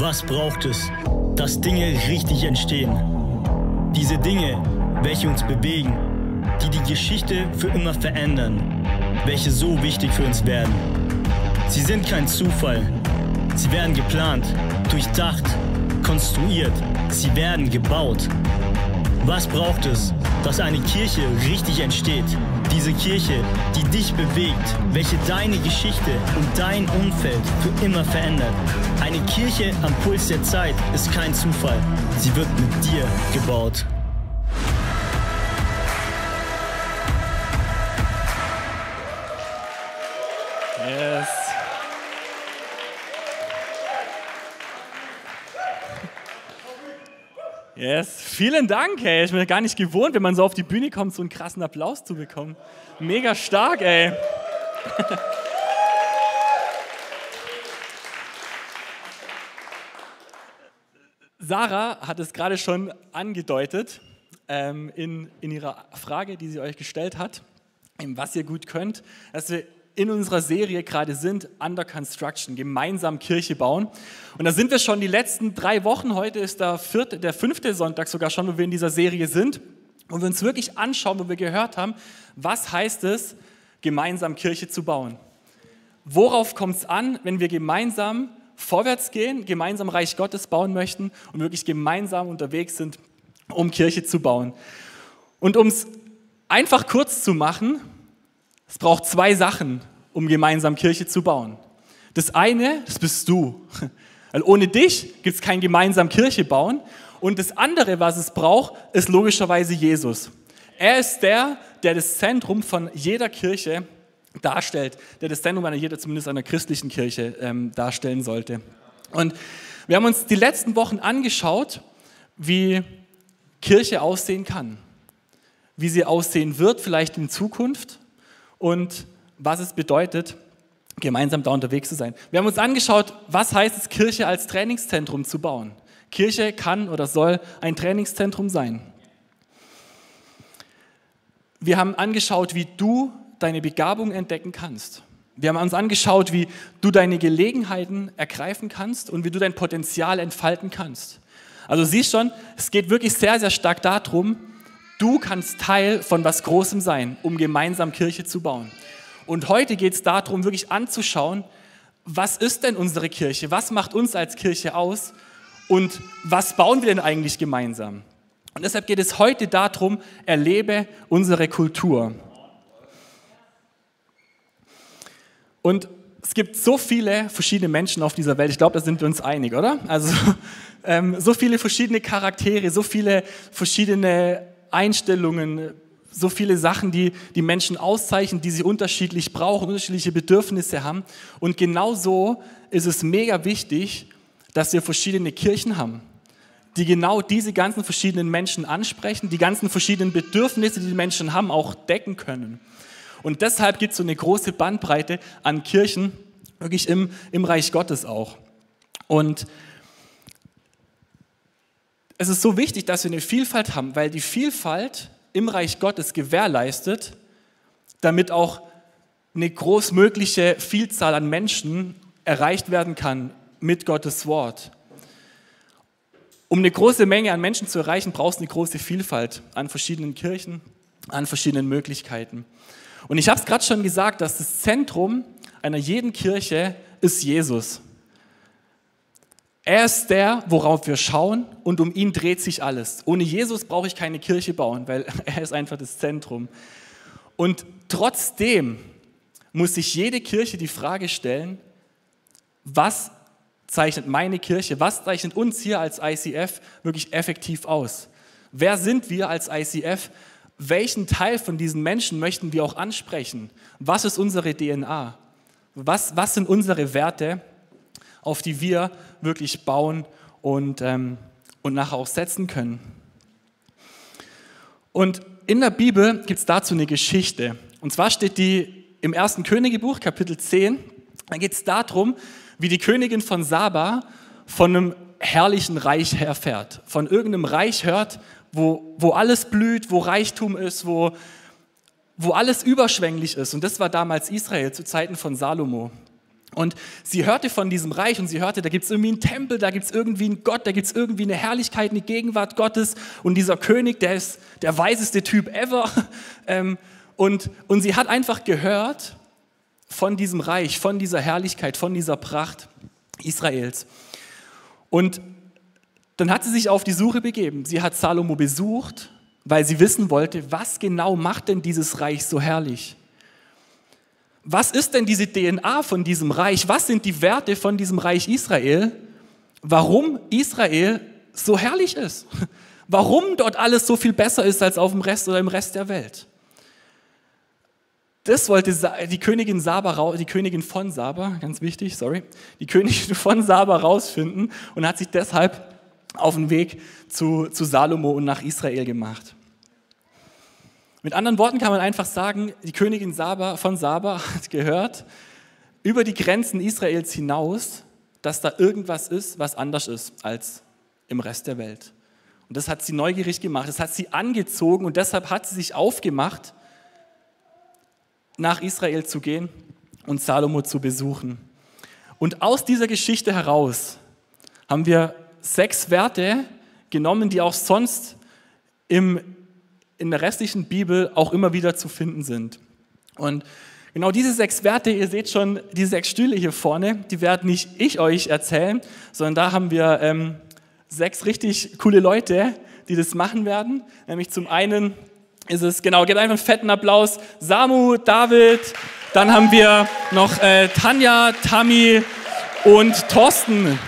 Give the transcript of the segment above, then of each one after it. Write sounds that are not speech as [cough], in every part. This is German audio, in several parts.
Was braucht es, dass Dinge richtig entstehen? Diese Dinge, welche uns bewegen, die die Geschichte für immer verändern, welche so wichtig für uns werden. Sie sind kein Zufall. Sie werden geplant, durchdacht, konstruiert. Sie werden gebaut. Was braucht es, dass eine Kirche richtig entsteht? Diese Kirche, die dich bewegt, welche deine Geschichte und dein Umfeld für immer verändert. Eine Kirche am Puls der Zeit ist kein Zufall. Sie wird mit dir gebaut. Yes, vielen Dank, ey. Ich bin gar nicht gewohnt, wenn man so auf die Bühne kommt, so einen krassen Applaus zu bekommen. Mega stark, ey. [laughs] Sarah hat es gerade schon angedeutet ähm, in, in ihrer Frage, die sie euch gestellt hat, was ihr gut könnt, dass wir in unserer Serie gerade sind, Under Construction, gemeinsam Kirche bauen. Und da sind wir schon die letzten drei Wochen. Heute ist der, vierte, der fünfte Sonntag sogar schon, wo wir in dieser Serie sind. Und wir uns wirklich anschauen, wo wir gehört haben, was heißt es, gemeinsam Kirche zu bauen. Worauf kommt es an, wenn wir gemeinsam vorwärts gehen, gemeinsam Reich Gottes bauen möchten und wirklich gemeinsam unterwegs sind, um Kirche zu bauen. Und um es einfach kurz zu machen, es braucht zwei Sachen, um gemeinsam Kirche zu bauen. Das eine, das bist du. Weil ohne dich gibt es kein gemeinsam Kirche bauen. Und das andere, was es braucht, ist logischerweise Jesus. Er ist der, der das Zentrum von jeder Kirche darstellt, der das Zentrum einer jeder, zumindest einer christlichen Kirche ähm, darstellen sollte. Und wir haben uns die letzten Wochen angeschaut, wie Kirche aussehen kann, wie sie aussehen wird, vielleicht in Zukunft und was es bedeutet, gemeinsam da unterwegs zu sein. Wir haben uns angeschaut, was heißt es, Kirche als Trainingszentrum zu bauen. Kirche kann oder soll ein Trainingszentrum sein. Wir haben angeschaut, wie du deine Begabung entdecken kannst. Wir haben uns angeschaut, wie du deine Gelegenheiten ergreifen kannst und wie du dein Potenzial entfalten kannst. Also siehst schon, es geht wirklich sehr, sehr stark darum, Du kannst Teil von was Großem sein, um gemeinsam Kirche zu bauen. Und heute geht es darum, wirklich anzuschauen, was ist denn unsere Kirche? Was macht uns als Kirche aus? Und was bauen wir denn eigentlich gemeinsam? Und deshalb geht es heute darum, erlebe unsere Kultur. Und es gibt so viele verschiedene Menschen auf dieser Welt. Ich glaube, da sind wir uns einig, oder? Also [laughs] ähm, so viele verschiedene Charaktere, so viele verschiedene Einstellungen, so viele Sachen, die die Menschen auszeichnen, die sie unterschiedlich brauchen, unterschiedliche Bedürfnisse haben. Und genau so ist es mega wichtig, dass wir verschiedene Kirchen haben, die genau diese ganzen verschiedenen Menschen ansprechen, die ganzen verschiedenen Bedürfnisse, die die Menschen haben, auch decken können. Und deshalb gibt es so eine große Bandbreite an Kirchen, wirklich im, im Reich Gottes auch. Und es ist so wichtig, dass wir eine Vielfalt haben, weil die Vielfalt im Reich Gottes gewährleistet, damit auch eine großmögliche Vielzahl an Menschen erreicht werden kann mit Gottes Wort. Um eine große Menge an Menschen zu erreichen, brauchst du eine große Vielfalt an verschiedenen Kirchen, an verschiedenen Möglichkeiten. Und ich habe es gerade schon gesagt, dass das Zentrum einer jeden Kirche ist Jesus. Er ist der, worauf wir schauen und um ihn dreht sich alles. Ohne Jesus brauche ich keine Kirche bauen, weil [laughs] er ist einfach das Zentrum. Und trotzdem muss sich jede Kirche die Frage stellen, was zeichnet meine Kirche, was zeichnet uns hier als ICF wirklich effektiv aus? Wer sind wir als ICF? Welchen Teil von diesen Menschen möchten wir auch ansprechen? Was ist unsere DNA? Was, was sind unsere Werte? Auf die wir wirklich bauen und, ähm, und nachher auch setzen können. Und in der Bibel gibt es dazu eine Geschichte. Und zwar steht die im ersten Königebuch, Kapitel 10. Da geht es darum, wie die Königin von Saba von einem herrlichen Reich erfährt. Von irgendeinem Reich hört, wo, wo alles blüht, wo Reichtum ist, wo, wo alles überschwänglich ist. Und das war damals Israel zu Zeiten von Salomo. Und sie hörte von diesem Reich und sie hörte, da gibt es irgendwie einen Tempel, da gibt es irgendwie einen Gott, da gibt es irgendwie eine Herrlichkeit, eine Gegenwart Gottes. Und dieser König, der ist der weiseste Typ ever. [laughs] Ähm, und, und sie hat einfach gehört von diesem Reich, von dieser Herrlichkeit, von dieser Pracht Israels. Und dann hat sie sich auf die Suche begeben. Sie hat Salomo besucht, weil sie wissen wollte, was genau macht denn dieses Reich so herrlich? Was ist denn diese DNA von diesem Reich? Was sind die Werte von diesem Reich Israel? Warum Israel so herrlich ist? [laughs] Warum dort alles so viel besser ist als auf dem Rest oder im Rest der Welt? Das wollte die Königin Saba, die Königin von Saba, ganz wichtig, sorry, die Königin [laughs] von Saba rausfinden und hat sich deshalb auf den Weg zu, zu Salomo und nach Israel gemacht. Mit anderen Worten kann man einfach sagen, die Königin Saba, von Saba [laughs] hat gehört, über die Grenzen Israels hinaus, dass da irgendwas ist, was anders ist als im Rest der Welt. Und das hat sie neugierig gemacht, das hat sie angezogen und deshalb hat sie sich aufgemacht, nach Israel zu gehen und Salomo zu besuchen. Und aus dieser Geschichte heraus haben wir sechs Werte genommen, die auch sonst im, in der restlichen Bibel auch immer wieder zu finden sind. Und genau diese sechs Werte, ihr seht schon die sechs Stühle hier vorne, die werde nicht ich euch erzählen, sondern da haben wir ähm, sechs richtig coole Leute, die das machen werden. Nämlich zum einen ist es, genau, gebt einfach einen fetten Applaus. Samu, David, dann haben wir noch äh, Tanja, Tammy und Thorsten.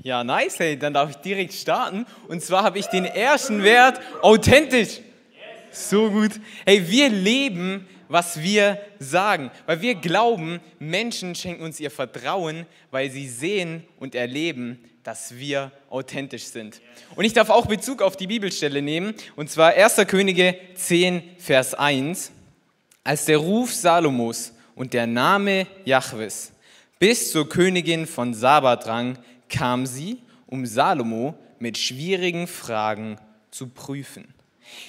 Ja, nice, hey, dann darf ich direkt starten. Und zwar habe ich den ersten Wert authentisch. So gut. Hey, wir leben, was wir sagen, weil wir glauben, Menschen schenken uns ihr Vertrauen, weil sie sehen und erleben, dass wir authentisch sind. Und ich darf auch Bezug auf die Bibelstelle nehmen, und zwar 1. Könige 10, Vers 1. Als der Ruf Salomos und der Name Jahwes bis zur Königin von Saba drang, kam sie, um Salomo mit schwierigen Fragen zu prüfen.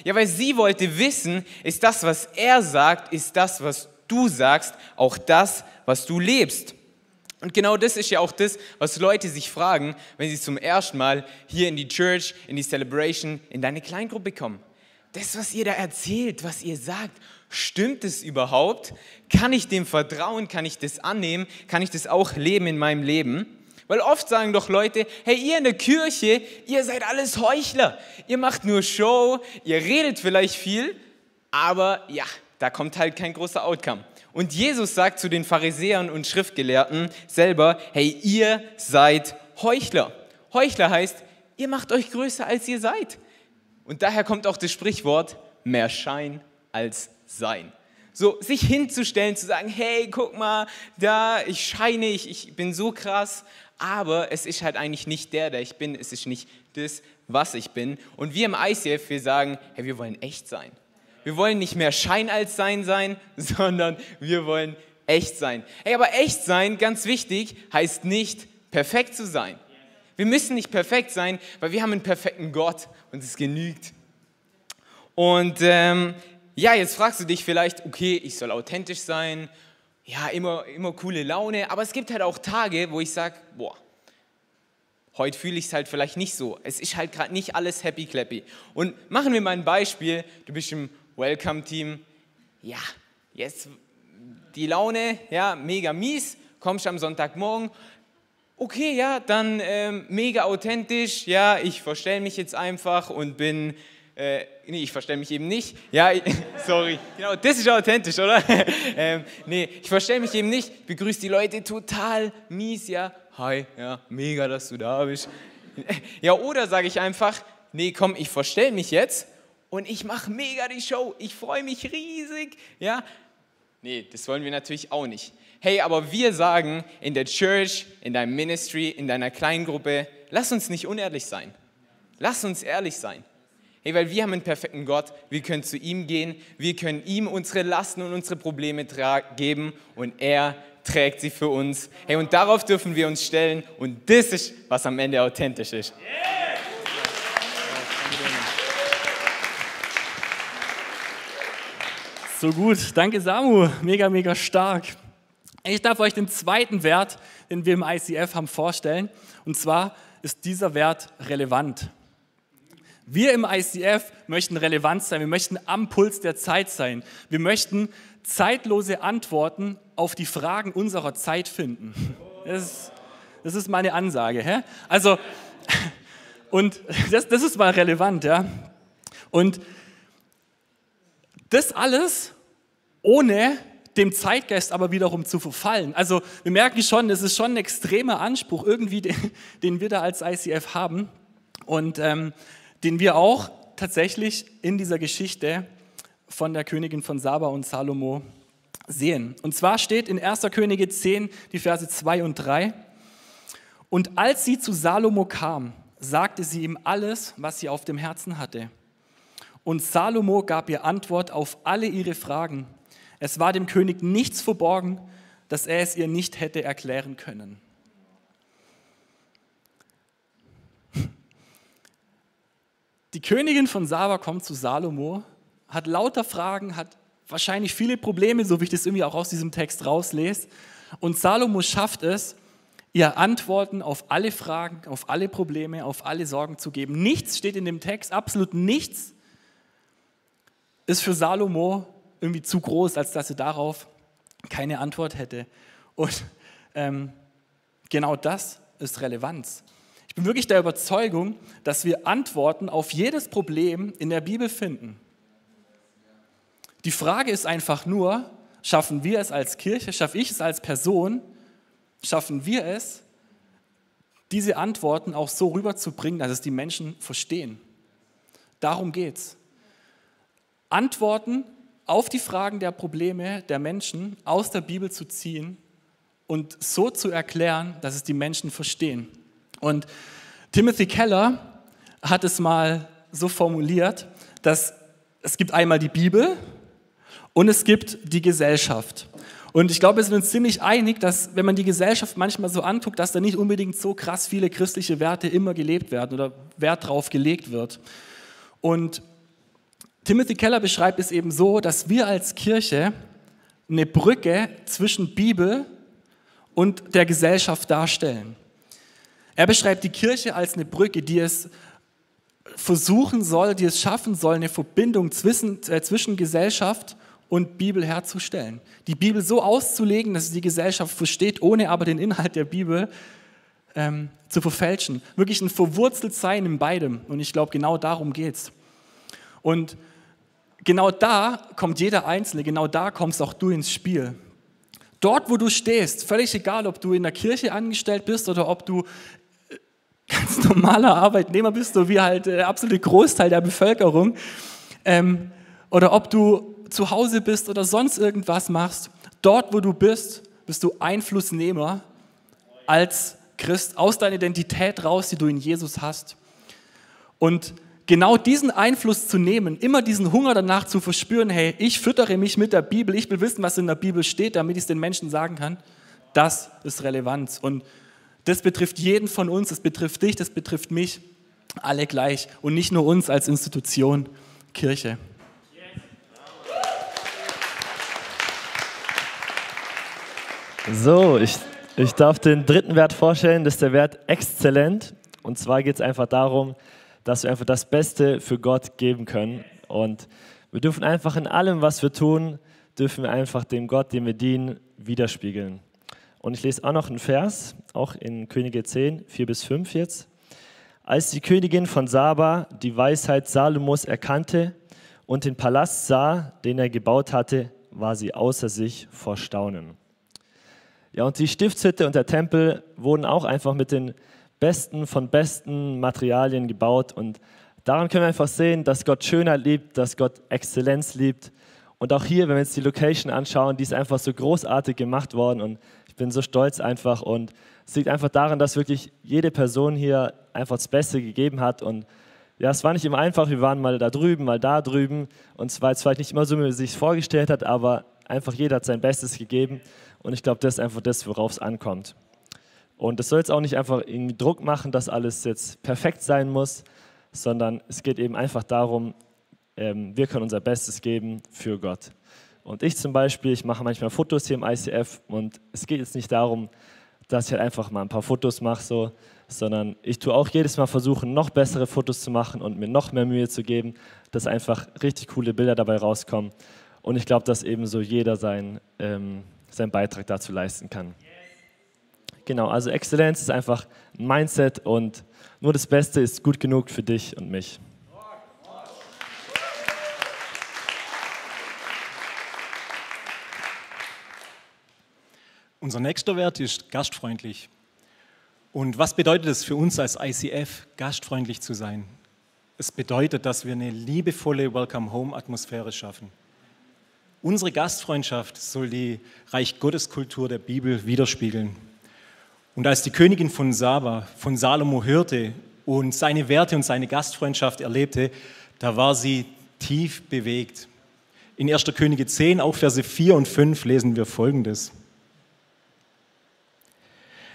Ja, weil sie wollte wissen, ist das, was er sagt, ist das, was du sagst, auch das, was du lebst. Und genau das ist ja auch das, was Leute sich fragen, wenn sie zum ersten Mal hier in die Church, in die Celebration, in deine Kleingruppe kommen. Das, was ihr da erzählt, was ihr sagt, stimmt es überhaupt? Kann ich dem vertrauen? Kann ich das annehmen? Kann ich das auch leben in meinem Leben? Weil oft sagen doch Leute, hey, ihr in der Kirche, ihr seid alles Heuchler. Ihr macht nur Show, ihr redet vielleicht viel, aber ja, da kommt halt kein großer Outcome. Und Jesus sagt zu den Pharisäern und Schriftgelehrten selber, hey, ihr seid Heuchler. Heuchler heißt, ihr macht euch größer, als ihr seid. Und daher kommt auch das Sprichwort, mehr Schein als Sein. So, sich hinzustellen, zu sagen, hey, guck mal, da, ich scheine, ich, ich bin so krass, aber es ist halt eigentlich nicht der, der ich bin, es ist nicht das, was ich bin. Und wir im ICF, wir sagen, hey, wir wollen echt sein. Wir wollen nicht mehr Schein als Sein sein, [laughs] sondern wir wollen echt sein. Hey, aber echt sein, ganz wichtig, heißt nicht perfekt zu sein. Wir müssen nicht perfekt sein, weil wir haben einen perfekten Gott und es genügt. Und ähm, ja, jetzt fragst du dich vielleicht, okay, ich soll authentisch sein ja, immer, immer coole Laune, aber es gibt halt auch Tage, wo ich sage, boah, heute fühle ich es halt vielleicht nicht so. Es ist halt gerade nicht alles happy clappy. Und machen wir mal ein Beispiel, du bist im Welcome-Team, ja, jetzt die Laune, ja, mega mies, kommst am Sonntagmorgen, okay, ja, dann ähm, mega authentisch, ja, ich verstelle mich jetzt einfach und bin äh, nee, ich verstelle mich eben nicht. Ja, [laughs] sorry. Genau, das ist authentisch, oder? [laughs] ähm, nee, ich verstelle mich eben nicht. Begrüße die Leute total mies, ja. Hi, ja, mega, dass du da bist. [laughs] Ja, oder sage ich einfach, nee, komm, ich verstelle mich jetzt und ich mache mega die Show. Ich freue mich riesig, ja. Nee, das wollen wir natürlich auch nicht. Hey, aber wir sagen in der Church, in deinem Ministry, in deiner Kleingruppe, lass uns nicht unehrlich sein. Lass uns ehrlich sein. Hey, weil wir haben einen perfekten Gott, wir können zu ihm gehen, wir können ihm unsere Lasten und unsere Probleme geben und er trägt sie für uns. Hey, und darauf dürfen wir uns stellen und das ist, was am Ende authentisch ist. So gut, danke Samu, mega, mega stark. Ich darf euch den zweiten Wert, den wir im ICF haben, vorstellen. Und zwar ist dieser Wert relevant. Wir im ICF möchten relevant sein, wir möchten am Puls der Zeit sein. Wir möchten zeitlose Antworten auf die Fragen unserer Zeit finden. Das ist, das ist meine Ansage. Hä? Also, [laughs] und das, das ist mal relevant. Ja? Und das alles ohne dem Zeitgeist aber wiederum zu verfallen. Also wir merken schon, es ist schon ein extremer Anspruch irgendwie, den, [laughs] den wir da als ICF haben und ähm, den wir auch tatsächlich in dieser Geschichte von der Königin von Saba und Salomo sehen. Und zwar steht in 1. Könige 10, die Verse 2 und 3, und als sie zu Salomo kam, sagte sie ihm alles, was sie auf dem Herzen hatte. Und Salomo gab ihr Antwort auf alle ihre Fragen. Es war dem König nichts verborgen, dass er es ihr nicht hätte erklären können. Die Königin von Saba kommt zu Salomo, hat lauter Fragen, hat wahrscheinlich viele Probleme, so wie ich das irgendwie auch aus diesem Text rauslese. Und Salomo schafft es, ihr Antworten auf alle Fragen, auf alle Probleme, auf alle Sorgen zu geben. Nichts steht in dem Text, absolut nichts ist für Salomo irgendwie zu groß, als dass er darauf keine Antwort hätte. Und ähm, genau das ist Relevanz. Ich bin wirklich der Überzeugung, dass wir Antworten auf jedes Problem in der Bibel finden. Die Frage ist einfach nur, schaffen wir es als Kirche, schaffe ich es als Person, schaffen wir es, diese Antworten auch so rüberzubringen, dass es die Menschen verstehen. Darum geht es. Antworten auf die Fragen der Probleme der Menschen aus der Bibel zu ziehen und so zu erklären, dass es die Menschen verstehen. Und Timothy Keller hat es mal so formuliert, dass es gibt einmal die Bibel und es gibt die Gesellschaft. Und ich glaube, wir sind uns ziemlich einig, dass wenn man die Gesellschaft manchmal so anguckt, dass da nicht unbedingt so krass viele christliche Werte immer gelebt werden oder Wert drauf gelegt wird. Und Timothy Keller beschreibt es eben so, dass wir als Kirche eine Brücke zwischen Bibel und der Gesellschaft darstellen. Er beschreibt die Kirche als eine Brücke, die es versuchen soll, die es schaffen soll, eine Verbindung zwischen, äh, zwischen Gesellschaft und Bibel herzustellen. Die Bibel so auszulegen, dass sie die Gesellschaft versteht, ohne aber den Inhalt der Bibel ähm, zu verfälschen. Wirklich ein verwurzelt sein in beidem. Und ich glaube, genau darum geht es. Und genau da kommt jeder Einzelne, genau da kommst auch du ins Spiel. Dort, wo du stehst, völlig egal, ob du in der Kirche angestellt bist oder ob du ganz normaler Arbeitnehmer bist, so wie halt der absolute Großteil der Bevölkerung, ähm, oder ob du zu Hause bist oder sonst irgendwas machst, dort, wo du bist, bist du Einflussnehmer als Christ aus deiner Identität raus, die du in Jesus hast. Und genau diesen Einfluss zu nehmen, immer diesen Hunger danach zu verspüren, hey, ich füttere mich mit der Bibel, ich will wissen, was in der Bibel steht, damit ich es den Menschen sagen kann, das ist Relevanz. Und das betrifft jeden von uns, das betrifft dich, das betrifft mich, alle gleich und nicht nur uns als Institution Kirche. So, ich, ich darf den dritten Wert vorstellen, das ist der Wert exzellent. Und zwar geht es einfach darum, dass wir einfach das Beste für Gott geben können. Und wir dürfen einfach in allem, was wir tun, dürfen wir einfach dem Gott, dem wir dienen, widerspiegeln. Und ich lese auch noch einen Vers, auch in Könige 10, 4 bis 5 jetzt. Als die Königin von Saba die Weisheit Salomos erkannte und den Palast sah, den er gebaut hatte, war sie außer sich vor Staunen. Ja, und die Stiftshütte und der Tempel wurden auch einfach mit den besten von besten Materialien gebaut. Und daran können wir einfach sehen, dass Gott Schönheit liebt, dass Gott Exzellenz liebt. Und auch hier, wenn wir uns die Location anschauen, die ist einfach so großartig gemacht worden. Und bin so stolz einfach. Und es liegt einfach daran, dass wirklich jede Person hier einfach das Beste gegeben hat. Und ja, es war nicht immer einfach. Wir waren mal da drüben, mal da drüben. Und es war jetzt vielleicht nicht immer so, wie man sich vorgestellt hat, aber einfach jeder hat sein Bestes gegeben. Und ich glaube, das ist einfach das, worauf es ankommt. Und es soll jetzt auch nicht einfach irgendwie Druck machen, dass alles jetzt perfekt sein muss, sondern es geht eben einfach darum, ähm, wir können unser Bestes geben für Gott. Und ich zum Beispiel, ich mache manchmal Fotos hier im ICF und es geht jetzt nicht darum, dass ich halt einfach mal ein paar Fotos mache, so, sondern ich tue auch jedes Mal versuchen, noch bessere Fotos zu machen und mir noch mehr Mühe zu geben, dass einfach richtig coole Bilder dabei rauskommen. Und ich glaube, dass eben so jeder sein, ähm, seinen Beitrag dazu leisten kann. Genau, also Exzellenz ist einfach ein Mindset und nur das Beste ist gut genug für dich und mich. Unser nächster Wert ist gastfreundlich. Und was bedeutet es für uns als ICF, gastfreundlich zu sein? Es bedeutet, dass wir eine liebevolle Welcome-Home-Atmosphäre schaffen. Unsere Gastfreundschaft soll die Reich Gottes Kultur der Bibel widerspiegeln. Und als die Königin von Saba von Salomo hörte und seine Werte und seine Gastfreundschaft erlebte, da war sie tief bewegt. In 1. Könige 10, auch Verse 4 und 5 lesen wir folgendes.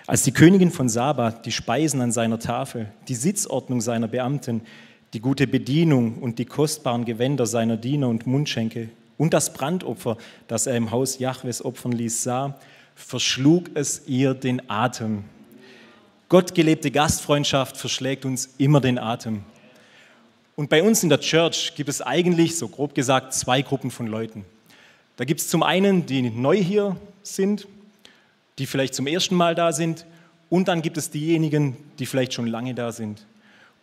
Als die Königin von Saba die Speisen an seiner Tafel, die Sitzordnung seiner Beamten, die gute Bedienung und die kostbaren Gewänder seiner Diener und Mundschenke und das Brandopfer, das er im Haus Jahwes opfern ließ, sah, verschlug es ihr den Atem. Gottgelebte Gastfreundschaft verschlägt uns immer den Atem. Und bei uns in der Church gibt es eigentlich, so grob gesagt, zwei Gruppen von Leuten. Da gibt es zum einen, die neu hier sind, die vielleicht zum ersten Mal da sind, und dann gibt es diejenigen, die vielleicht schon lange da sind.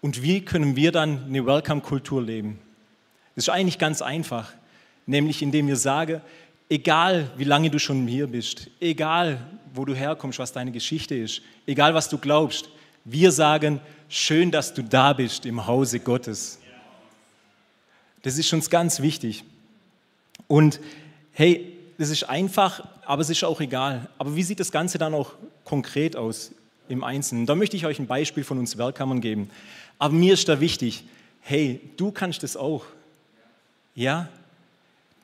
Und wie können wir dann eine Welcome-Kultur leben? Das ist eigentlich ganz einfach, nämlich indem wir sagen, egal wie lange du schon hier bist, egal wo du herkommst, was deine Geschichte ist, egal was du glaubst, wir sagen, schön, dass du da bist im Hause Gottes. Das ist uns ganz wichtig. Und hey, das ist einfach, aber es ist auch egal. Aber wie sieht das Ganze dann auch konkret aus im Einzelnen? Da möchte ich euch ein Beispiel von uns Werkkammern geben. Aber mir ist da wichtig, hey, du kannst das auch. Ja,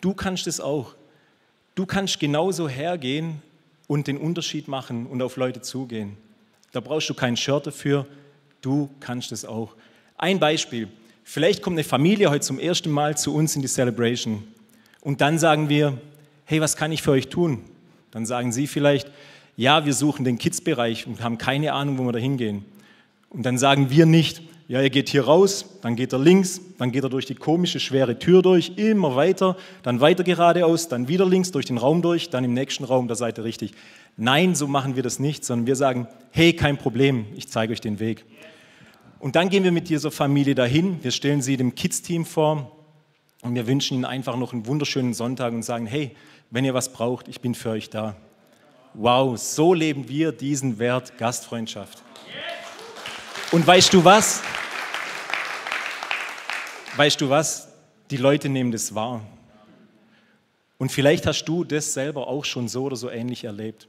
du kannst das auch. Du kannst genauso hergehen und den Unterschied machen und auf Leute zugehen. Da brauchst du kein Shirt dafür, du kannst es auch. Ein Beispiel. Vielleicht kommt eine Familie heute zum ersten Mal zu uns in die Celebration und dann sagen wir, hey, was kann ich für euch tun? Dann sagen sie vielleicht, ja, wir suchen den Kids-Bereich und haben keine Ahnung, wo wir da hingehen. Und dann sagen wir nicht, ja, ihr geht hier raus, dann geht er links, dann geht er durch die komische, schwere Tür durch, immer weiter, dann weiter geradeaus, dann wieder links durch den Raum durch, dann im nächsten Raum, da seid ihr richtig. Nein, so machen wir das nicht, sondern wir sagen, hey, kein Problem, ich zeige euch den Weg. Und dann gehen wir mit dieser Familie dahin, wir stellen sie dem Kids-Team vor und wir wünschen ihnen einfach noch einen wunderschönen Sonntag und sagen, hey, wenn ihr was braucht, ich bin für euch da. Wow, so leben wir diesen Wert Gastfreundschaft. Und weißt du was? Weißt du was? Die Leute nehmen das wahr. Und vielleicht hast du das selber auch schon so oder so ähnlich erlebt.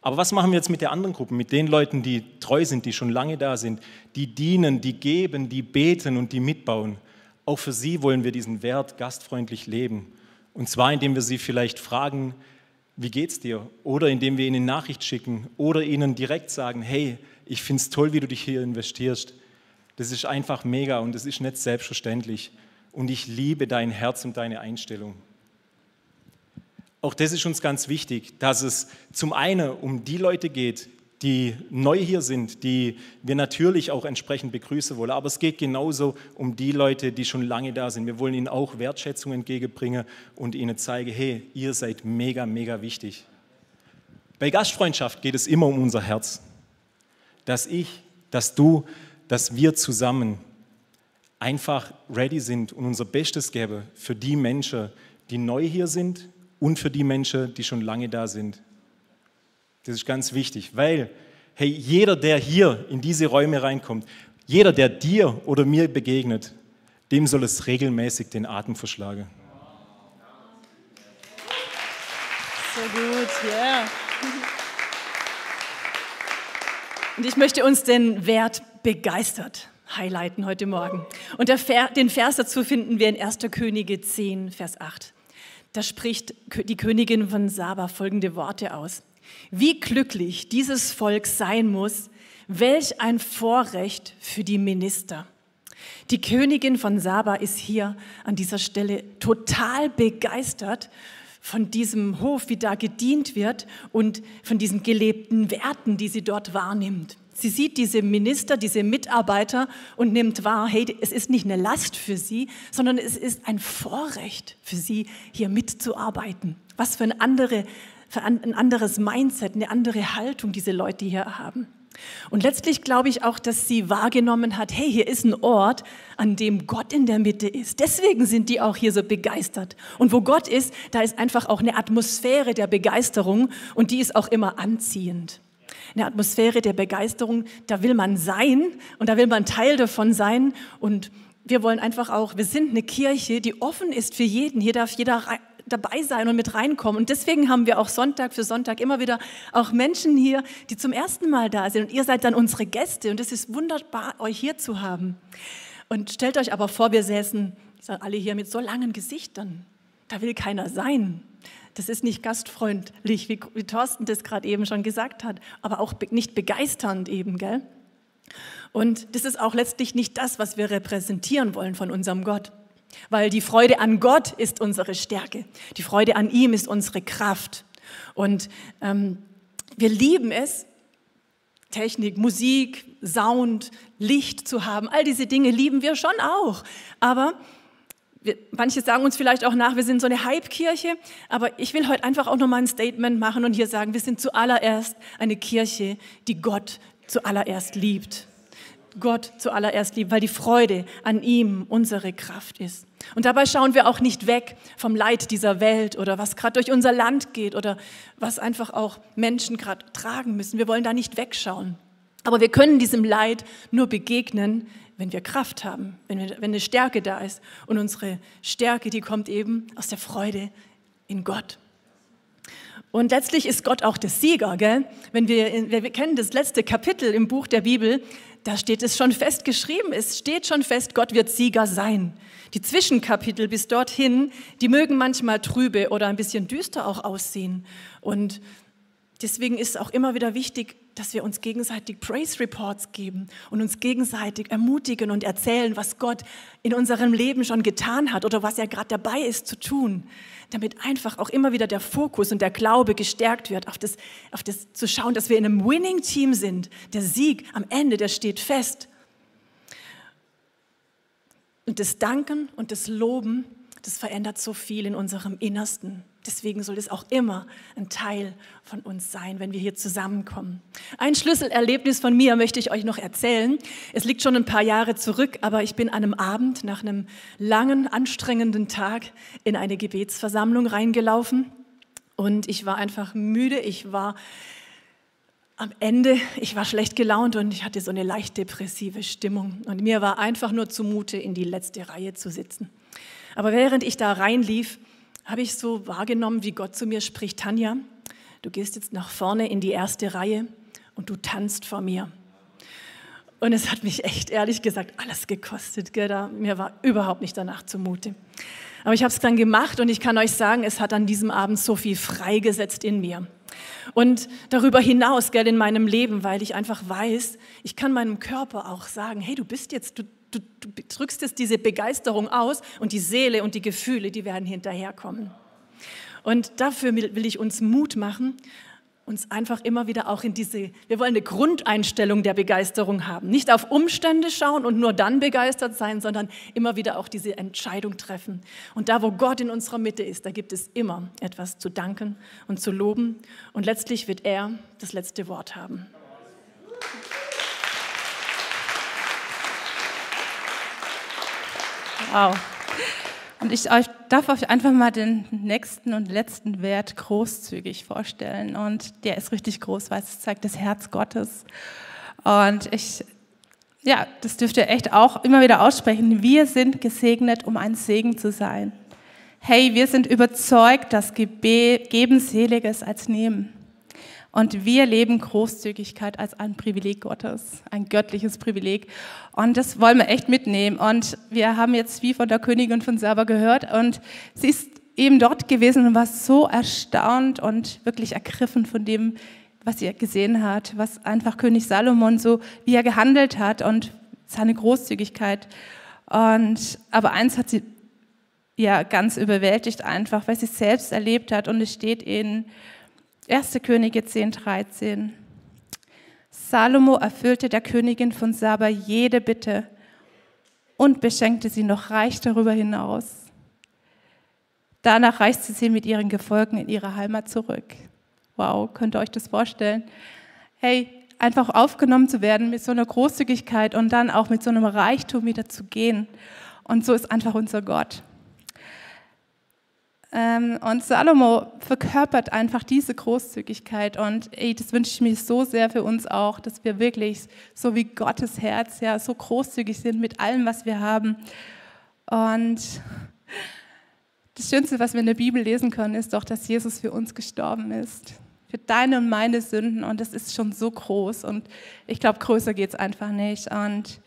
Aber was machen wir jetzt mit der anderen Gruppe, mit den Leuten, die treu sind, die schon lange da sind, die dienen, die geben, die beten und die mitbauen? Auch für sie wollen wir diesen Wert gastfreundlich leben. Und zwar, indem wir sie vielleicht fragen, wie geht's dir? Oder indem wir ihnen Nachricht schicken oder ihnen direkt sagen, hey, ich finde es toll, wie du dich hier investierst. Das ist einfach mega und das ist nicht selbstverständlich. Und ich liebe dein Herz und deine Einstellung. Auch das ist uns ganz wichtig, dass es zum einen um die Leute geht, die neu hier sind, die wir natürlich auch entsprechend begrüßen wollen. Aber es geht genauso um die Leute, die schon lange da sind. Wir wollen ihnen auch Wertschätzung entgegenbringen und ihnen zeigen, hey, ihr seid mega, mega wichtig. Bei Gastfreundschaft geht es immer um unser Herz dass ich, dass du, dass wir zusammen einfach ready sind und unser Bestes geben für die Menschen, die neu hier sind und für die Menschen, die schon lange da sind. Das ist ganz wichtig, weil, hey, jeder, der hier in diese Räume reinkommt, jeder, der dir oder mir begegnet, dem soll es regelmäßig den Atem verschlagen. So gut, ja. Yeah. Und ich möchte uns den Wert begeistert highlighten heute Morgen. Und den Vers dazu finden wir in 1. Könige 10, Vers 8. Da spricht die Königin von Saba folgende Worte aus. Wie glücklich dieses Volk sein muss, welch ein Vorrecht für die Minister. Die Königin von Saba ist hier an dieser Stelle total begeistert von diesem Hof, wie da gedient wird und von diesen gelebten Werten, die sie dort wahrnimmt. Sie sieht diese Minister, diese Mitarbeiter und nimmt wahr, hey, es ist nicht eine Last für sie, sondern es ist ein Vorrecht für sie, hier mitzuarbeiten. Was für, ein, andere, ein anderes Mindset, eine andere Haltung diese Leute hier haben. Und letztlich glaube ich auch, dass sie wahrgenommen hat, hey, hier ist ein Ort, an dem Gott in der Mitte ist. Deswegen sind die auch hier so begeistert. Und wo Gott ist, da ist einfach auch eine Atmosphäre der Begeisterung und die ist auch immer anziehend eine Atmosphäre der Begeisterung. Da will man sein und da will man Teil davon sein. Und wir wollen einfach auch, wir sind eine Kirche, die offen ist für jeden. Hier darf jeder dabei sein und mit reinkommen. Und deswegen haben wir auch Sonntag für Sonntag immer wieder auch Menschen hier, die zum ersten Mal da sind. Und ihr seid dann unsere Gäste. Und es ist wunderbar, euch hier zu haben. Und stellt euch aber vor, wir säßen alle hier mit so langen Gesichtern. Da will keiner sein. Das ist nicht gastfreundlich, wie, wie Thorsten das gerade eben schon gesagt hat, aber auch nicht begeisternd eben, gell? Und das ist auch letztlich nicht das, was wir repräsentieren wollen von unserem Gott. Weil die Freude an Gott ist unsere Stärke. Die Freude an ihm ist unsere Kraft. Und ähm, wir lieben es, Technik, Musik, Sound, Licht zu haben. All diese Dinge lieben wir schon auch. Aber wir, manche sagen uns vielleicht auch nach, wir sind so eine Hype-Kirche, aber ich will heute einfach auch nochmal ein Statement machen und hier sagen, wir sind zuallererst eine Kirche, die Gott zuallererst liebt. Gott zuallererst liebt, weil die Freude an ihm unsere Kraft ist. Und dabei schauen wir auch nicht weg vom Leid dieser Welt oder was gerade durch unser Land geht oder was einfach auch Menschen gerade tragen müssen. Wir wollen da nicht wegschauen. Aber wir können diesem Leid nur begegnen, wenn wir Kraft haben, wenn, wir, wenn eine Stärke da ist. Und unsere Stärke, die kommt eben aus der Freude in Gott. Und letztlich ist Gott auch der Sieger. Gell? Wenn wir, wir kennen das letzte Kapitel im Buch der Bibel, da steht es schon fest geschrieben. Es steht schon fest, Gott wird Sieger sein. Die Zwischenkapitel bis dorthin, die mögen manchmal trübe oder ein bisschen düster auch aussehen. Und deswegen ist es auch immer wieder wichtig, dass wir uns gegenseitig Praise Reports geben und uns gegenseitig ermutigen und erzählen, was Gott in unserem Leben schon getan hat oder was er gerade dabei ist zu tun, damit einfach auch immer wieder der Fokus und der Glaube gestärkt wird, auf das, auf das zu schauen, dass wir in einem Winning-Team sind. Der Sieg am Ende, der steht fest. Und das Danken und das Loben, das verändert so viel in unserem Innersten. Deswegen soll es auch immer ein Teil von uns sein, wenn wir hier zusammenkommen. Ein Schlüsselerlebnis von mir möchte ich euch noch erzählen. Es liegt schon ein paar Jahre zurück, aber ich bin an einem Abend nach einem langen, anstrengenden Tag in eine Gebetsversammlung reingelaufen und ich war einfach müde. Ich war am Ende, ich war schlecht gelaunt und ich hatte so eine leicht depressive Stimmung und mir war einfach nur zumute, in die letzte Reihe zu sitzen. Aber während ich da reinlief, habe ich so wahrgenommen, wie Gott zu mir spricht, Tanja, du gehst jetzt nach vorne in die erste Reihe und du tanzt vor mir. Und es hat mich echt ehrlich gesagt alles gekostet. Gell? Da, mir war überhaupt nicht danach zumute. Aber ich habe es dann gemacht und ich kann euch sagen, es hat an diesem Abend so viel freigesetzt in mir. Und darüber hinaus, gell, in meinem Leben, weil ich einfach weiß, ich kann meinem Körper auch sagen, hey, du bist jetzt, du, du, du drückst jetzt diese Begeisterung aus und die Seele und die Gefühle, die werden hinterherkommen. Und dafür will ich uns Mut machen, uns einfach immer wieder auch in diese, wir wollen eine Grundeinstellung der Begeisterung haben. Nicht auf Umstände schauen und nur dann begeistert sein, sondern immer wieder auch diese Entscheidung treffen. Und da, wo Gott in unserer Mitte ist, da gibt es immer etwas zu danken und zu loben. Und letztlich wird er das letzte Wort haben. Wow. Und ich darf euch einfach mal den nächsten und letzten Wert großzügig vorstellen. Und der ist richtig groß, weil es zeigt das Herz Gottes. Und ich, ja, das dürft ihr echt auch immer wieder aussprechen. Wir sind gesegnet, um ein Segen zu sein. Hey, wir sind überzeugt, dass Geben seliger ist als Nehmen. Und wir leben Großzügigkeit als ein Privileg Gottes, ein göttliches Privileg. Und das wollen wir echt mitnehmen. Und wir haben jetzt wie von der Königin von Saba gehört. Und sie ist eben dort gewesen und war so erstaunt und wirklich ergriffen von dem, was sie gesehen hat, was einfach König Salomon so, wie er gehandelt hat und seine Großzügigkeit. Und, aber eins hat sie ja ganz überwältigt einfach, weil sie es selbst erlebt hat. Und es steht in 1. Könige 10, 13. Salomo erfüllte der Königin von Saba jede Bitte und beschenkte sie noch reich darüber hinaus. Danach reiste sie mit ihren Gefolgen in ihre Heimat zurück. Wow, könnt ihr euch das vorstellen? Hey, einfach aufgenommen zu werden mit so einer Großzügigkeit und dann auch mit so einem Reichtum wieder zu gehen. Und so ist einfach unser Gott. Ähm, und Salomo verkörpert einfach diese Großzügigkeit und ey, das wünsche ich mir so sehr für uns auch, dass wir wirklich so wie Gottes Herz ja so großzügig sind mit allem, was wir haben. Und das Schönste, was wir in der Bibel lesen können, ist doch, dass Jesus für uns gestorben ist. Für deine und meine Sünden und das ist schon so groß und ich glaube, größer geht es einfach nicht. Und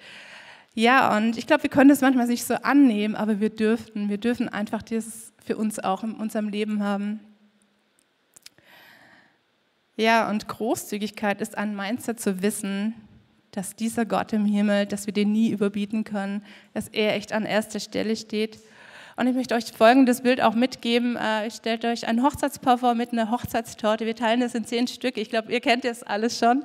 ja, und ich glaube, wir können das manchmal nicht so annehmen, aber wir dürften, wir dürfen einfach dieses für uns auch in unserem Leben haben. Ja, und Großzügigkeit ist ein Mindset zu wissen, dass dieser Gott im Himmel, dass wir den nie überbieten können, dass er echt an erster Stelle steht. Und ich möchte euch folgendes Bild auch mitgeben. Äh, ich stelle euch ein Hochzeitspaar vor mit einer Hochzeitstorte. Wir teilen das in zehn Stück. Ich glaube, ihr kennt das alles schon.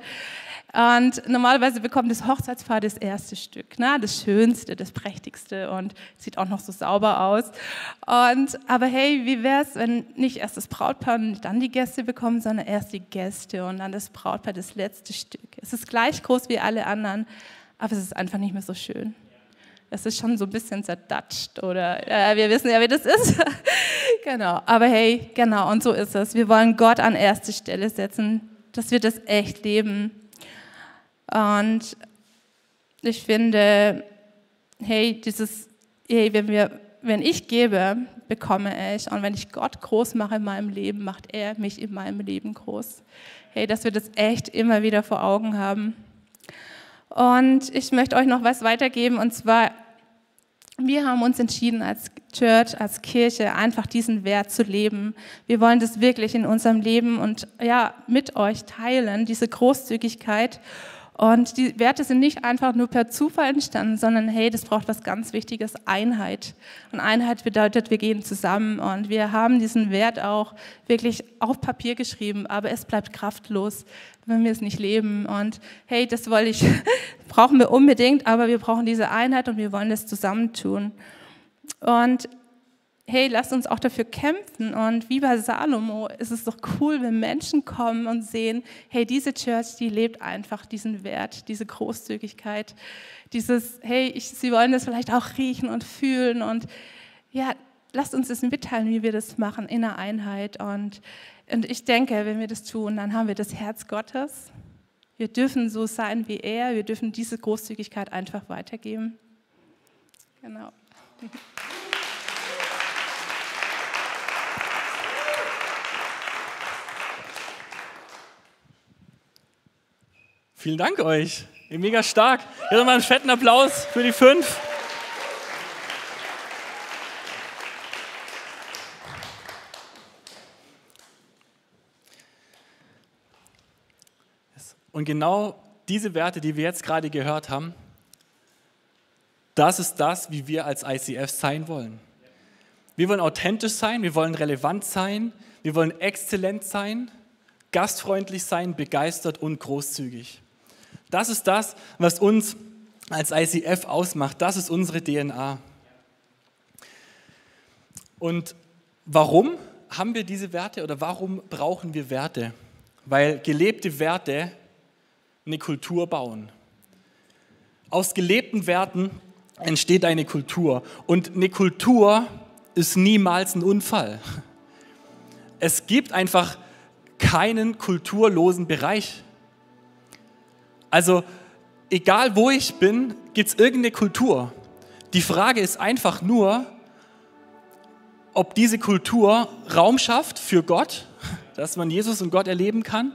Und normalerweise bekommt das Hochzeitspaar das erste Stück, ne? das Schönste, das Prächtigste und sieht auch noch so sauber aus. Und, aber hey, wie wäre es, wenn nicht erst das Brautpaar und dann die Gäste bekommen, sondern erst die Gäste und dann das Brautpaar das letzte Stück. Es ist gleich groß wie alle anderen, aber es ist einfach nicht mehr so schön. Es ist schon so ein bisschen zerdatscht oder äh, wir wissen ja, wie das ist. [laughs] genau, aber hey, genau, und so ist es. Wir wollen Gott an erste Stelle setzen, dass wir das echt leben und ich finde, hey, dieses, hey, wenn, wir, wenn ich gebe, bekomme ich. Und wenn ich Gott groß mache in meinem Leben, macht er mich in meinem Leben groß. Hey, dass wir das echt immer wieder vor Augen haben. Und ich möchte euch noch was weitergeben, und zwar, wir haben uns entschieden als Church, als Kirche, einfach diesen Wert zu leben. Wir wollen das wirklich in unserem Leben und ja, mit euch teilen, diese Großzügigkeit. Und die Werte sind nicht einfach nur per Zufall entstanden, sondern hey, das braucht was ganz Wichtiges, Einheit. Und Einheit bedeutet, wir gehen zusammen und wir haben diesen Wert auch wirklich auf Papier geschrieben, aber es bleibt kraftlos, wenn wir es nicht leben. Und hey, das wollte ich, [laughs] brauchen wir unbedingt, aber wir brauchen diese Einheit und wir wollen es zusammentun. Und hey, lasst uns auch dafür kämpfen. Und wie bei Salomo ist es doch cool, wenn Menschen kommen und sehen, hey, diese Church, die lebt einfach diesen Wert, diese Großzügigkeit, dieses, hey, ich, sie wollen das vielleicht auch riechen und fühlen. Und ja, lasst uns das mitteilen, wie wir das machen in der Einheit. Und, und ich denke, wenn wir das tun, dann haben wir das Herz Gottes. Wir dürfen so sein wie er. Wir dürfen diese Großzügigkeit einfach weitergeben. Genau. [laughs] Vielen Dank euch. Mega stark. Hier nochmal einen fetten Applaus für die fünf. Und genau diese Werte, die wir jetzt gerade gehört haben, das ist das, wie wir als ICF sein wollen. Wir wollen authentisch sein, wir wollen relevant sein, wir wollen exzellent sein, gastfreundlich sein, begeistert und großzügig. Das ist das, was uns als ICF ausmacht. Das ist unsere DNA. Und warum haben wir diese Werte oder warum brauchen wir Werte? Weil gelebte Werte eine Kultur bauen. Aus gelebten Werten entsteht eine Kultur. Und eine Kultur ist niemals ein Unfall. Es gibt einfach keinen kulturlosen Bereich. Also egal wo ich bin, gibt es irgendeine Kultur. Die Frage ist einfach nur, ob diese Kultur Raum schafft für Gott, [laughs] dass man Jesus und Gott erleben kann,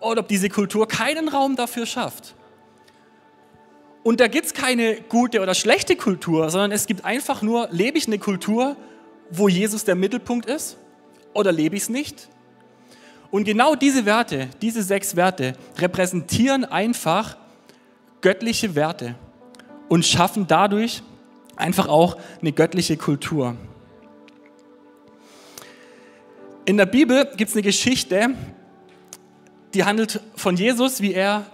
oder ob diese Kultur keinen Raum dafür schafft. Und da gibt es keine gute oder schlechte Kultur, sondern es gibt einfach nur, lebe ich eine Kultur, wo Jesus der Mittelpunkt ist, oder lebe ich es nicht? Und genau diese Werte, diese sechs Werte, repräsentieren einfach göttliche Werte und schaffen dadurch einfach auch eine göttliche Kultur. In der Bibel gibt es eine Geschichte, die handelt von Jesus, wie er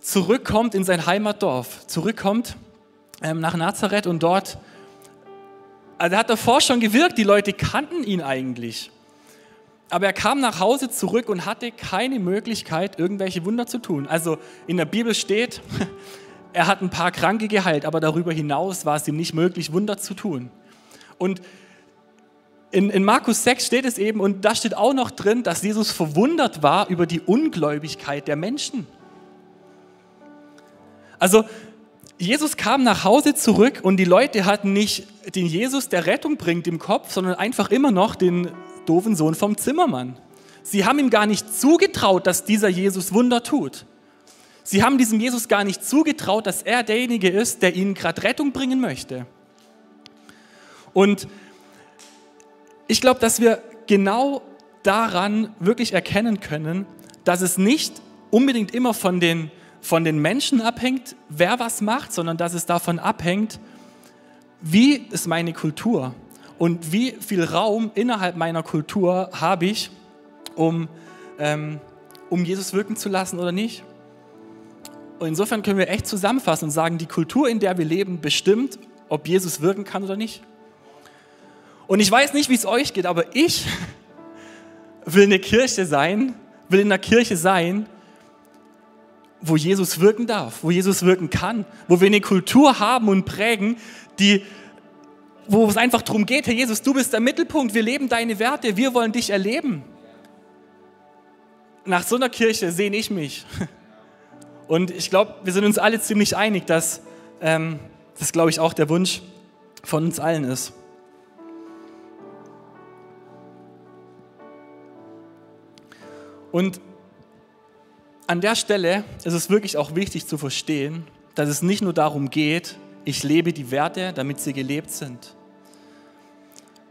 zurückkommt in sein Heimatdorf, zurückkommt ähm, nach Nazareth und dort, also er hat davor schon gewirkt, die Leute kannten ihn eigentlich. Aber er kam nach Hause zurück und hatte keine Möglichkeit, irgendwelche Wunder zu tun. Also in der Bibel steht, [laughs] er hat ein paar Kranke geheilt, aber darüber hinaus war es ihm nicht möglich, Wunder zu tun. Und in, in, Markus 6 steht es eben, und da steht auch noch drin, dass Jesus verwundert war über die Ungläubigkeit der Menschen. Also Jesus kam nach Hause zurück und die Leute hatten nicht den Jesus, der Rettung bringt, im Kopf, sondern einfach immer noch den doofen Sohn vom Zimmermann. Sie haben ihm gar nicht zugetraut, dass dieser Jesus Wunder tut. Sie haben diesem Jesus gar nicht zugetraut, dass er derjenige ist, der ihnen gerade Rettung bringen möchte. Und ich glaube, dass wir genau daran wirklich erkennen können, dass es nicht unbedingt immer von den, von den Menschen abhängt, wer was macht, sondern dass es davon abhängt, wie ist meine Kultur und wie viel Raum innerhalb meiner Kultur habe ich, um, ähm, um Jesus wirken zu lassen oder nicht. Und insofern können wir echt zusammenfassen und sagen, die Kultur, in der wir leben, bestimmt, ob Jesus wirken kann oder nicht. Und ich weiß nicht, wie es euch geht, aber ich [laughs] will eine Kirche sein, will in einer Kirche sein, wo Jesus wirken darf, wo Jesus wirken kann, wo wir eine Kultur haben und prägen, die wo es einfach darum geht, Herr Jesus, du bist der Mittelpunkt, wir leben deine Werte, wir wollen dich erleben. Nach so einer Kirche sehne ich mich. [laughs] Und ich glaube, wir sind uns alle ziemlich einig, dass ähm, das, glaube ich, auch der Wunsch von uns allen ist. Und an der Stelle ist es wirklich auch wichtig zu verstehen, dass es nicht nur darum geht, ich lebe die Werte, damit sie gelebt sind,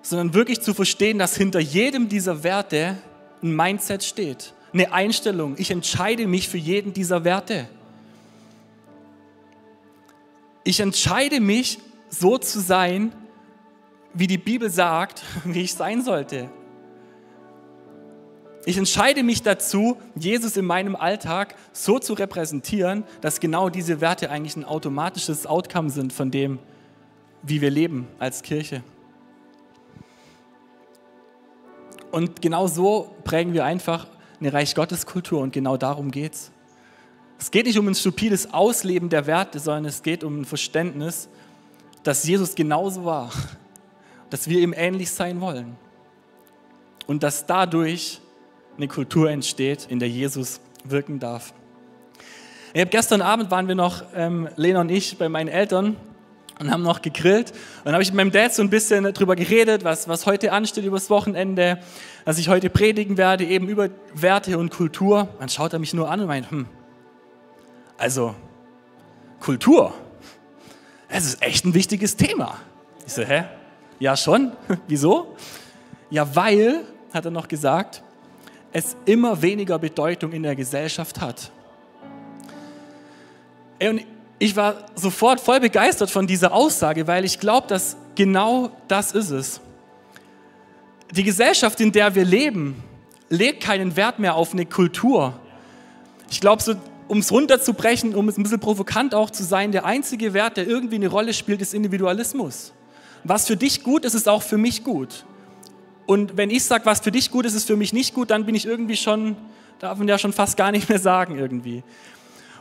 sondern wirklich zu verstehen, dass hinter jedem dieser Werte ein Mindset steht, eine Einstellung. Ich entscheide mich für jeden dieser Werte. Ich entscheide mich, so zu sein, wie die Bibel sagt, [laughs] wie ich sein sollte. Ich entscheide mich dazu, Jesus in meinem Alltag so zu repräsentieren, dass genau diese Werte eigentlich ein automatisches Outcome sind von dem, wie wir leben als Kirche. Und genau so prägen wir einfach eine Reich Gottes Kultur und genau darum geht es. Geht nicht um ein stupides Ausleben der Werte, sondern es geht um ein Verständnis, dass Jesus genauso war, dass wir ihm ähnlich sein wollen und dass dadurch eine Kultur entsteht, in der Jesus wirken darf. Ich habe gestern Abend waren wir noch, ähm, Lena und ich, bei meinen Eltern und haben noch gegrillt. Und dann habe ich mit meinem Dad so ein bisschen darüber geredet, was, was heute ansteht übers Wochenende, dass ich heute predigen werde, eben über Werte und Kultur. Dann schaut er mich nur an und meint, hm, also Kultur, das ist echt ein wichtiges Thema. Ich so, hä? Ja schon. [laughs] Wieso? Ja, weil, hat er noch gesagt, es immer weniger Bedeutung in der Gesellschaft hat. Und ich war sofort voll begeistert von dieser Aussage, weil ich glaube, dass genau das ist es. Die Gesellschaft, in der wir leben, legt keinen Wert mehr auf eine Kultur. Ich glaube, so, um es runterzubrechen, um es ein bisschen provokant auch zu sein, der einzige Wert, der irgendwie eine Rolle spielt, ist Individualismus. Was für dich gut ist, ist auch für mich gut. Und wenn ich sage, was für dich gut ist, ist für mich nicht gut, dann bin ich irgendwie schon, darf man ja schon fast gar nicht mehr sagen irgendwie.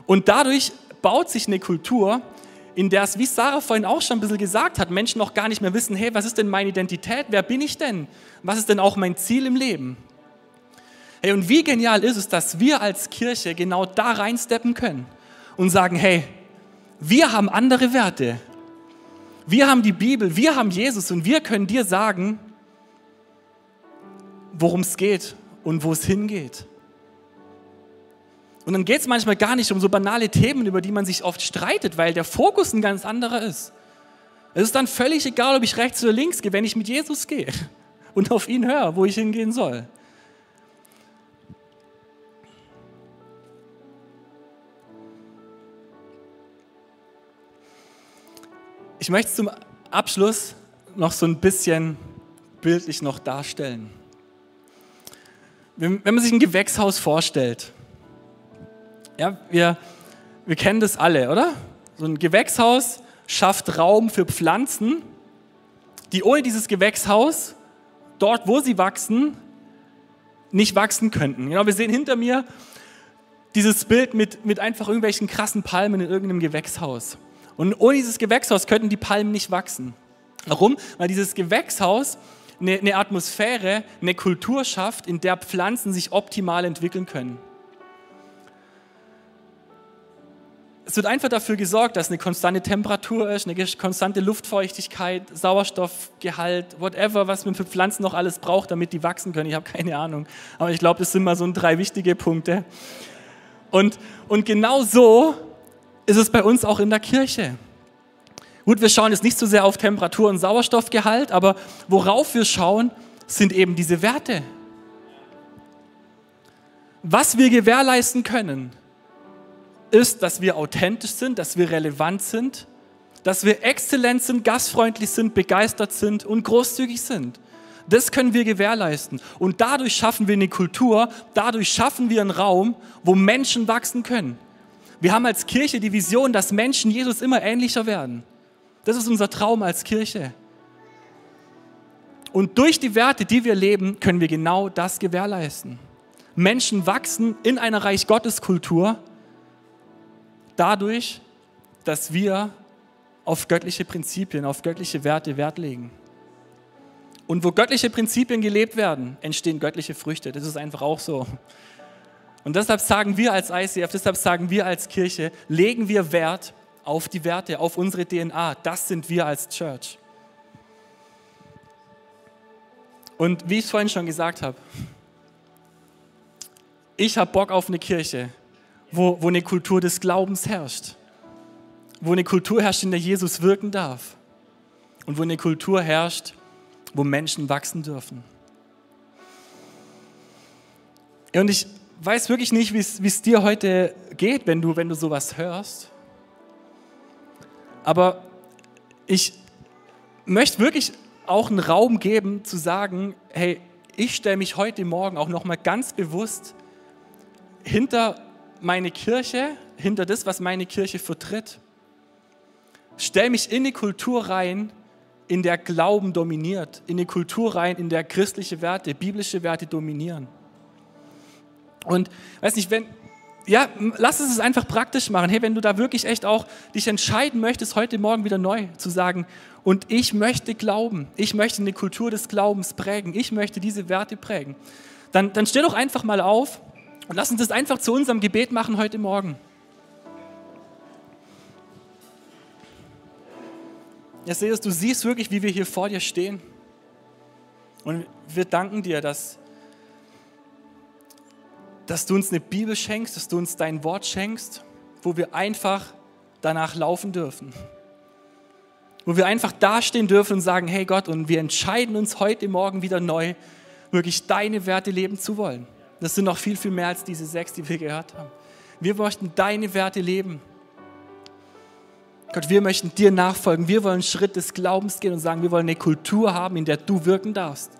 Und dadurch baut sich eine Kultur, in der es, wie Sarah vorhin auch schon ein bisschen gesagt hat, Menschen noch gar nicht mehr wissen, hey, was ist denn meine Identität? Wer bin ich denn? Was ist denn auch mein Ziel im Leben? Hey, und wie genial ist es, dass wir als Kirche genau da reinsteppen können und sagen, hey, wir haben andere Werte. Wir haben die Bibel, wir haben Jesus und wir können dir sagen, worum es geht und wo es hingeht. Und dann geht es manchmal gar nicht um so banale Themen, über die man sich oft streitet, weil der Fokus ein ganz anderer ist. Es ist dann völlig egal, ob ich rechts oder links gehe, wenn ich mit Jesus gehe [laughs] und auf ihn höre, wo ich hingehen soll. Ich möchte zum Abschluss noch so ein bisschen bildlich noch darstellen. Wenn man sich ein Gewächshaus vorstellt, ja, wir, wir kennen das alle, oder? So ein Gewächshaus schafft Raum für Pflanzen, die ohne dieses Gewächshaus, dort wo sie wachsen, nicht wachsen könnten. Genau, wir sehen hinter mir dieses Bild mit, mit einfach irgendwelchen krassen Palmen in irgendeinem Gewächshaus. Und ohne dieses Gewächshaus könnten die Palmen nicht wachsen. Warum? Weil dieses Gewächshaus eine, eine Atmosphäre, eine Kultur schafft, in der Pflanzen sich optimal entwickeln können. Es wird einfach dafür gesorgt, dass eine konstante Temperatur ist, eine konstante Luftfeuchtigkeit, Sauerstoffgehalt, whatever, was man für Pflanzen noch alles braucht, damit die wachsen können. Ich habe keine Ahnung. Aber ich glaube, das sind mal so drei wichtige Punkte. Und, und genau so ist es bei uns auch in der Kirche. Gut, wir schauen jetzt nicht so sehr auf Temperatur und Sauerstoffgehalt, aber worauf wir schauen, sind eben diese Werte. Was wir gewährleisten können, ist, dass wir authentisch sind, dass wir relevant sind, dass wir exzellent sind, gastfreundlich sind, begeistert sind und großzügig sind. Das können wir gewährleisten. Und dadurch schaffen wir eine Kultur, dadurch schaffen wir einen Raum, wo Menschen wachsen können. Wir haben als Kirche die Vision, dass Menschen Jesus immer ähnlicher werden. Das ist unser Traum als Kirche. Und durch die Werte, die wir leben, können wir genau das gewährleisten. Menschen wachsen in einer Reich Gottes Kultur dadurch, dass wir auf göttliche Prinzipien, auf göttliche Werte Wert legen. Und wo göttliche Prinzipien gelebt werden, entstehen göttliche Früchte. Das ist einfach auch so. Und deshalb sagen wir als ICF, deshalb sagen wir als Kirche, legen wir Wert auf die Werte, auf unsere DNA. Das sind wir als Church. Und wie ich es vorhin schon gesagt habe, ich habe Bock auf eine Kirche, wo, wo eine Kultur des Glaubens herrscht. Wo eine Kultur herrscht, in der Jesus wirken darf. Und wo eine Kultur herrscht, wo Menschen wachsen dürfen. Und ich weiß wirklich nicht, wie es dir heute geht, wenn du, wenn du sowas hörst. Aber ich möchte wirklich auch einen Raum geben, zu sagen, hey, ich stelle mich heute Morgen auch nochmal ganz bewusst hinter meine Kirche, hinter das, was meine Kirche vertritt. Stell mich in die Kultur rein, in der Glauben dominiert, in die Kultur rein, in der christliche Werte, biblische Werte dominieren. Und weiß nicht, wenn, ja, lass es einfach praktisch machen. Hey, wenn du da wirklich echt auch dich entscheiden möchtest, heute Morgen wieder neu zu sagen, und ich möchte glauben, ich möchte eine Kultur des Glaubens prägen, ich möchte diese Werte prägen, dann, dann steh doch einfach mal auf und lass uns das einfach zu unserem Gebet machen heute Morgen. Ja, Seus, du siehst wirklich, wie wir hier vor dir stehen. Und wir danken dir, dass, dass du uns eine Bibel schenkst, dass du uns dein Wort schenkst, wo wir einfach danach laufen dürfen. Wo wir einfach dastehen dürfen und sagen, hey Gott, und wir entscheiden uns heute Morgen wieder neu, wirklich deine Werte leben zu wollen. Das sind noch viel, viel mehr als diese sechs, die wir gehört haben. Wir möchten deine Werte leben. Gott, wir möchten dir nachfolgen. Wir wollen einen Schritt des Glaubens gehen und sagen, wir wollen eine Kultur haben, in der du wirken darfst.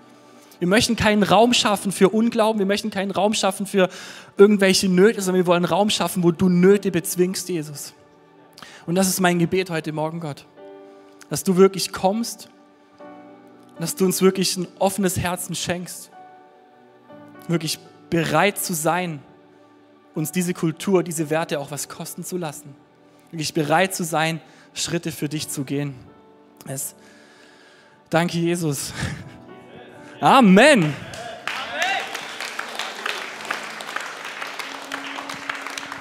Wir möchten keinen Raum schaffen für Unglauben, wir möchten keinen Raum schaffen für irgendwelche Nöte, sondern wir wollen einen Raum schaffen, wo du Nöte bezwingst, Jesus. Und das ist mein Gebet heute Morgen, Gott. Dass du wirklich kommst, dass du uns wirklich ein offenes Herzen schenkst. Wirklich bereit zu sein, uns diese Kultur, diese Werte auch was kosten zu lassen. Wirklich bereit zu sein, Schritte für dich zu gehen. Es, danke, Jesus. [laughs] Amen.